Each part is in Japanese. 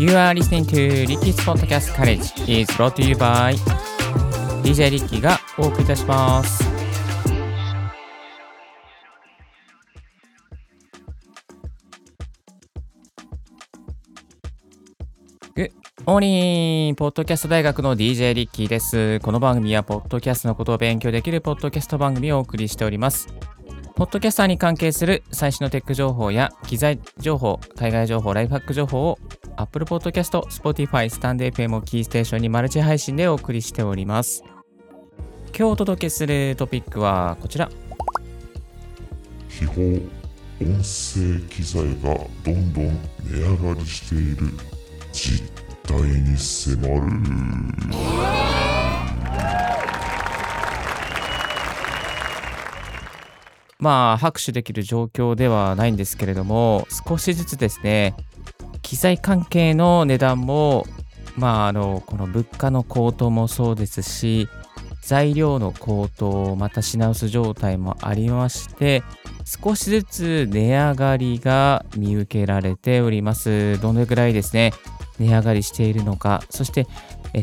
You are listening to Ricky's Podcast College is brought to you by DJ リッキーがお送りいたします。Good morning! ポッドキャスト大学の DJ リッキーです。この番組は、ポッドキャストのことを勉強できるポッドキャスト番組をお送りしております。ポッドキャスターに関係する最新のテック情報や機材情報、海外情報、ライフハック情報を Apple Podcast、Spotify、スタンデー FM をキーステーションにマルチ配信でお送りしております。今日お届けするトピックはこちら。秘宝音声機材がどんどん値上がりしている実態に迫るまあ、拍手できる状況ではないんですけれども、少しずつですね、機材関係の値段も、まあ、あの、この物価の高騰もそうですし、材料の高騰、また品薄状態もありまして、少しずつ値上がりが見受けられております。どのぐらいですね、値上がりしているのか、そして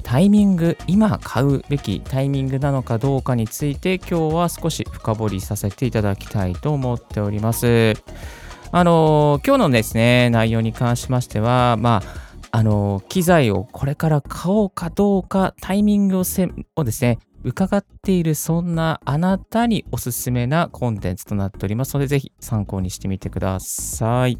タイミング、今買うべきタイミングなのかどうかについて今日は少し深掘りさせていただきたいと思っております。あの今日のですね、内容に関しましては、まあ、あの機材をこれから買おうかどうかタイミングをせをですね、伺っているそんなあなたにおすすめなコンテンツとなっておりますので、ぜひ参考にしてみてください。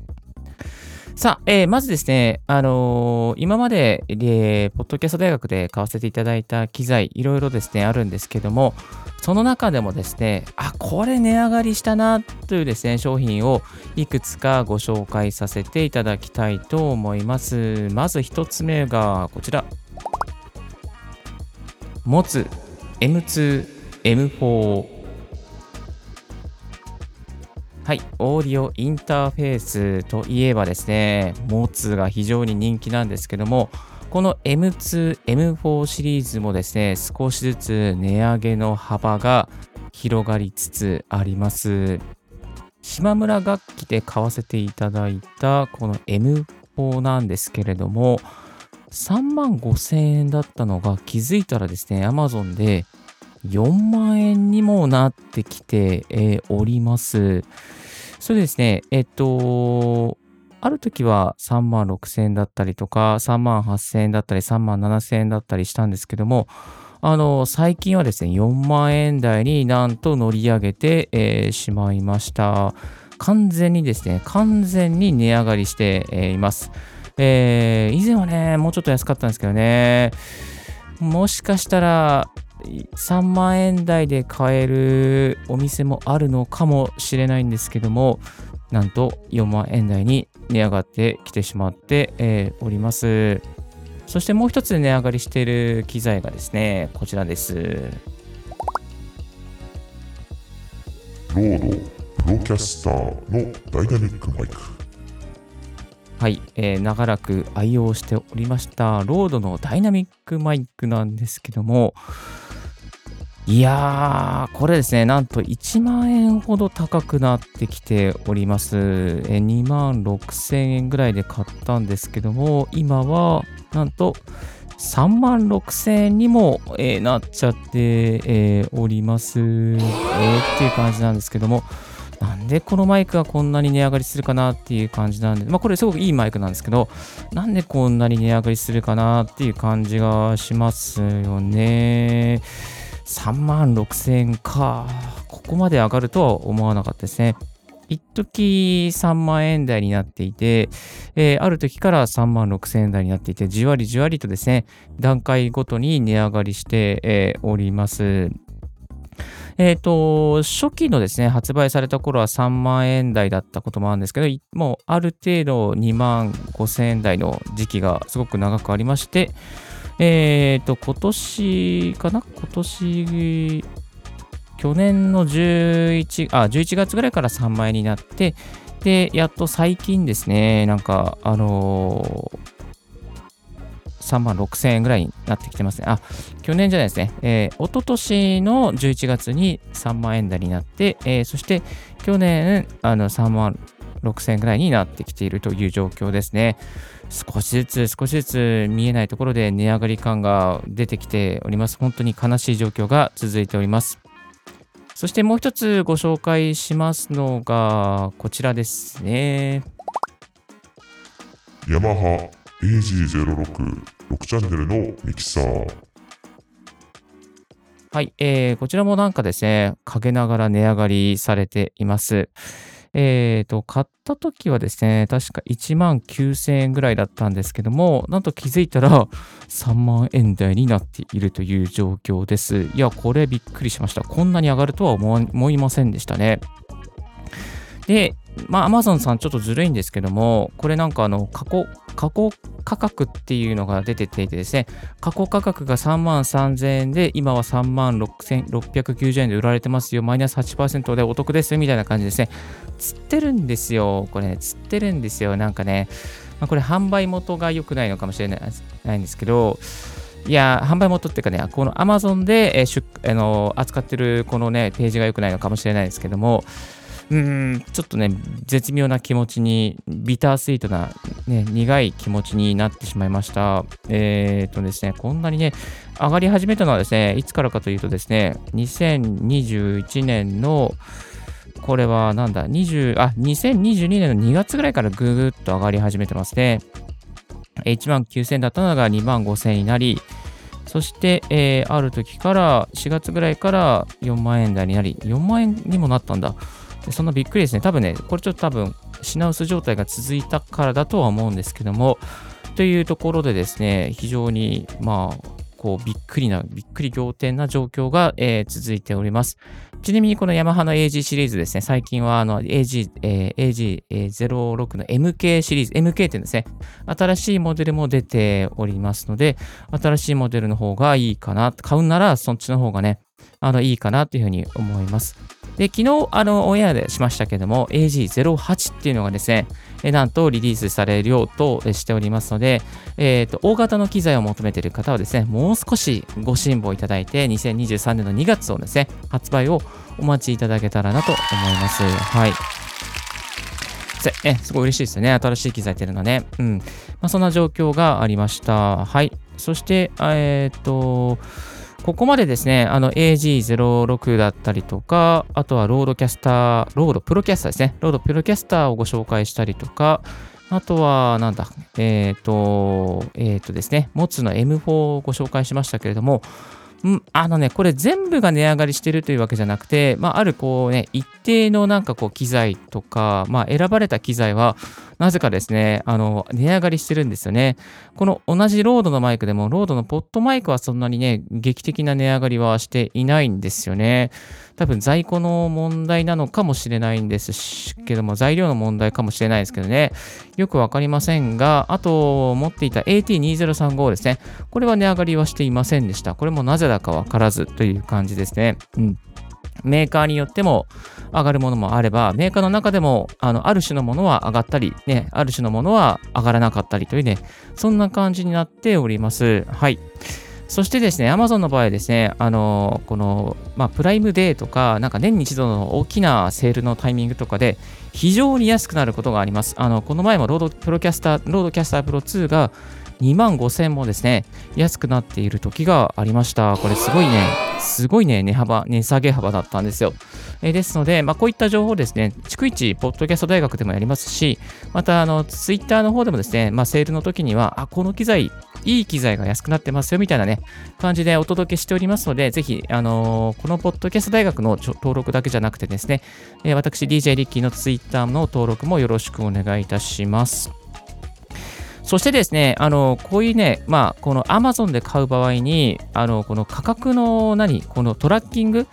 さあ、えーまずですね、あのー今まで、えーポッドキャスト大学で買わせていただいた機材、いろいろですね、あるんですけども、その中でもですね、あ、これ値上がりしたなというですね、商品をいくつかご紹介させていただきたいと思います。まず一つ目がこちら。持つ M2、M4。はい、オーディオインターフェースといえばですね、モツが非常に人気なんですけども、この M2、M4 シリーズもですね、少しずつ値上げの幅が広がりつつあります。島村楽器で買わせていただいたこの M4 なんですけれども、3万5千円だったのが気づいたらですね、Amazon で4万円にもなってきて、おります。それですね、えっと、ある時は3万6千円だったりとか、3万8千円だったり、3万7千円だったりしたんですけども、あの、最近はですね、4万円台になんと乗り上げて、えーしまいました。完全にですね、完全に値上がりして、えーいます。えー以前はね、もうちょっと安かったんですけどね、もしかしたら3万円台で買えるお店もあるのかもしれないんですけども、なんと4万円台に値上がってきてしまって、えーおります。そしてもう一つ値上がりしている機材がですね、こちらです。ロードプロキャスターのダイナミックマイクはい、えー長らく愛用しておりました、ロードのダイナミックマイクなんですけども、いやー、これですね、なんと1万円ほど高くなってきております。え2万6千円ぐらいで買ったんですけども、今はなんと3万6千円にも、えーなっちゃって、えーおります。えーっていう感じなんですけども、なんでこのマイクがこんなに値上がりするかなっていう感じなんで、まあこれすごくいいマイクなんですけど、なんでこんなに値上がりするかなっていう感じがしますよね。3万6千円か。ここまで上がるとは思わなかったですね。一時3万円台になっていて、えーある時から3万6千円台になっていて、じわりじわりとですね、段階ごとに値上がりして、えーおります。えっ、と、初期のですね、発売された頃は3万円台だったこともあるんですけど、もうある程度2万5千円台の時期がすごく長くありまして、えっ、と、今年かな？今年、去年の11、あ、11月ぐらいから3万円になって、で、やっと最近ですね、なんか、あのー3万6千円ぐらいになってきてますね。あ、去年じゃないですね。えー、一昨年の11月に3万円台になって、えーそして去年、あの3万6000円ぐらいになってきているという状況ですね。少しずつ少しずつ見えないところで値上がり感が出てきております。本当に悲しい状況が続いております。そしてもう一つご紹介しますのがこちらですね。ヤマハ AG06 6チャンネルのミキサー。はい、えー、こちらもなんかですね、陰ながら値上がりされています。えーと、買った時はですね、確か1万9000円ぐらいだったんですけども、なんと気づいたら3万円台になっているという状況です。いや、これびっくりしました。こんなに上がるとは思いませんでしたね。で、まあ、Amazon さんちょっとずるいんですけども、これなんかあの、過去、過去価格っていうのが出てていてですね、過去価格が3万3000円で、今は3万6690円で売られてますよ、マイナス8%でお得ですみたいな感じですね。釣ってるんですよ、これね、釣ってるんですよ、なんかね、まあ、これ販売元が良くないのかもしれないんですけど、いや、販売元っていうかね、この Amazon で、えー、あの扱ってるこのね、ページが良くないのかもしれないですけども、うん、ちょっとね、絶妙な気持ちに、ビタースイートな、ね、苦い気持ちになってしまいました。えー、っとですね、こんなにね、上がり始めたのはですね、いつからかというとですね、2021年の、これはなんだ、20、あ、2022年の2月ぐらいからぐぐっと上がり始めてますね。1万9000だったのが2万5000になり、そして、えー、ある時から、4月ぐらいから4万円台になり、4万円にもなったんだ。そんなびっくりですね。多分ね、これちょっと多分、品薄状態が続いたからだとは思うんですけども、というところでですね、非常に、まあ、こう、びっくりな、びっくり仰天な状況が、えー、続いております。ちなみにこのヤマハの AG シリーズですね、最近はあの AG、えー、AG06 の MK シリーズ、MK っていうんですね、新しいモデルも出ておりますので、新しいモデルの方がいいかな、買うならそっちの方がね、あの、いいかなというふうに思います。で、昨日、あの、オンエアでしましたけども、AG08 っていうのがですね、えなんとリリースされるようとしておりますので、えっ、ー、と、大型の機材を求めている方はですね、もう少しご辛抱いただいて、2023年の2月をですね、発売をお待ちいただけたらなと思います。はい。え、すごい嬉しいですよね。新しい機材っていうのはね。うん。まあ、そんな状況がありました。はい。そして、えっ、と、ここまでですね、あの AG06 だったりとか、あとはロードキャスター、ロードプロキャスターですね、ロードプロキャスターをご紹介したりとか、あとは、なんだ、えっ、ー、と、えっ、ー、とですね、 MOTU の M4 をご紹介しましたけれども、ん、あのね、これ全部が値上がりしてるというわけじゃなくて、まあ、あるこうね、一定のなんかこう機材とか、まあ、選ばれた機材は、なぜかですね、あの、値上がりしてるんですよね。この同じロードのマイクでも、ロードのポットマイクはそんなにね、劇的な値上がりはしていないんですよね。多分在庫の問題なのかもしれないんですけども、材料の問題かもしれないですけどね。よくわかりませんが、あと、持っていた AT2035 ですね。これは値上がりはしていませんでした。これもなぜだかわからずという感じですね。うん。メーカーによっても上がるものもあれば、メーカーの中でもあのある種のものは上がったり、ね、ある種のものは上がらなかったりというね、そんな感じになっております。はい。そしてですね、Amazon の場合ですね、あの、この、まあ、プライムデーとか、なんか年に一度の大きなセールのタイミングとかで、非常に安くなることがあります。あの、この前もロードプロキャスター、ロードキャスタープロ2が2万5000もですね、安くなっている時がありました。これすごいね、すごいね、値幅、値下げ幅だったんですよ。え、ですので、まあ、こういった情報ですね、逐一、ポッドキャスト大学でもやりますし、また、あの、ツイッターの方でもですね、まあ、セールの時には、あ、この機材、いい機材が安くなってますよ、みたいなね、感じでお届けしておりますので、ぜひ、あのー、このポッドキャスト大学の登録だけじゃなくてですね、えー、私、DJ リッキーのツイッターの登録もよろしくお願いいたします。そしてですね、あの、こういうね、まあ、この Amazon で買う場合に、あの、この価格の何、このトラッキング、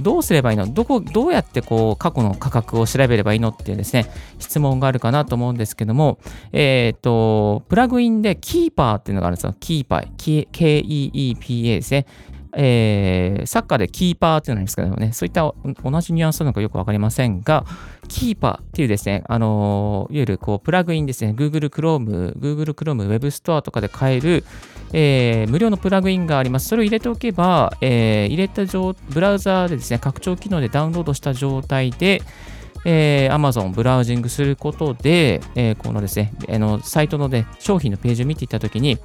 どうすればいいの？どこ、どうやってこう、過去の価格を調べればいいのっていうですね、質問があるかなと思うんですけども、えっ、ー、と、プラグインでキーパーっていうのがあるんですよ。キーパー、K-E-E-P-A ですね。えー、サッカーでキーパーっていうのなんですけどね、そういった同じニュアンスなのかよくわかりませんが、キーパーっていうですね、あのー、いわゆるこうプラグインですね、Google Chrome、Google Chrome Web Store とかで買える、えー、無料のプラグインがあります。それを入れておけば、え、入れた状、ブラウザーでですね、拡張機能でダウンロードした状態で、えー、Amazon ブラウジングすることで、えー、このですね、あのサイトの、ね、商品のページを見ていったときに、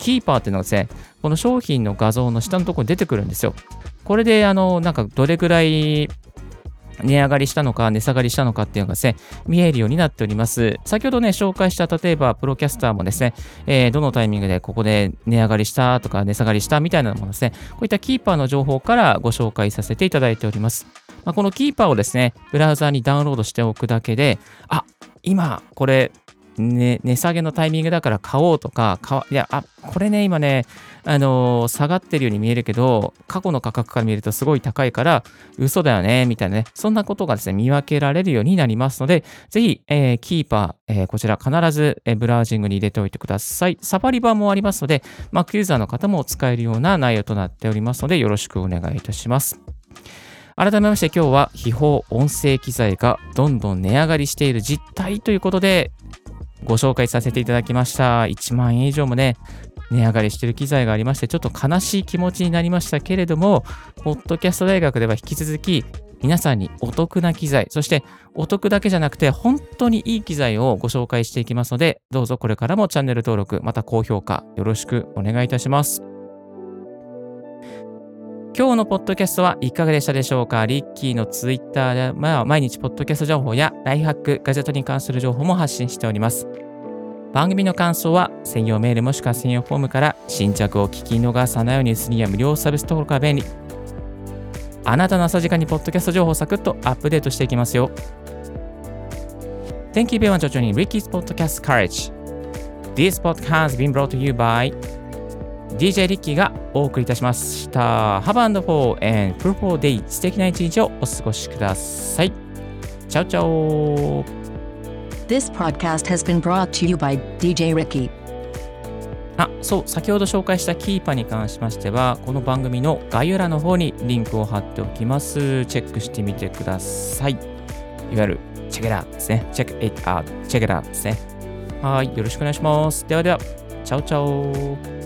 キーパーっていうのがですね、この商品の画像の下のところに出てくるんですよ。これで、あの、なんかどれぐらい値上がりしたのか、値下がりしたのかっていうのがですね、見えるようになっております。先ほどね、紹介した、例えば、プロキャスターもですね、えー、どのタイミングでここで値上がりしたとか、値下がりしたみたいなものですね、こういったキーパーの情報からご紹介させていただいております。まあ、このキーパーをですね、ブラウザーにダウンロードしておくだけで、あ、今、これ、ね、値下げのタイミングだから買おうとか、かいや、あ、これね、今ね、あのー、下がってるように見えるけど、過去の価格から見るとすごい高いから、嘘だよね、みたいなね、そんなことがですね、見分けられるようになりますので、ぜひ、えー、キーパー、えー、こちら必ず、えブラウジングに入れておいてください。サファリ版もありますので、Mac ユーザーの方も使えるような内容となっておりますので、よろしくお願いいたします。改めまして今日は秘宝音声機材がどんどん値上がりしている実態ということでご紹介させていただきました。1万円以上もね、値上がりしてる機材がありまして、ちょっと悲しい気持ちになりましたけれども、ポッドキャスト大学では引き続き、皆さんにお得な機材、そしてお得だけじゃなくて本当にいい機材をご紹介していきますので、どうぞこれからもチャンネル登録、また高評価よろしくお願いいたします。今日のポッドキャストはいかがでしたでしょうか？リッキーのツイッターで、まあ、毎日ポッドキャスト情報やライフハック、ガジェットに関する情報も発信しております。番組の感想は専用メールもしくは専用フォームから新着を聞き逃さないようにするには無料サービス登録が便利。あなたの朝時間にポッドキャスト情報をサクッとアップデートしていきますよ。Thank you very much for joining Ricky's Podcast Courage. This podcast has been brought to you by DJ リッキーがお送りいたしました。Have and for and fruitful day 素敵な一日をお過ごしください。チャオチャオ This podcast has been brought to you by DJ Ricky あ、そう、先ほど紹介したキーパーに関しましては、この番組の概要欄の方にリンクを貼っておきます。チェックしてみてください。いわゆる、チェケラーですね。チェック it out, チェケラーですね。はい、よろしくお願いします。ではでは、チャオチャオ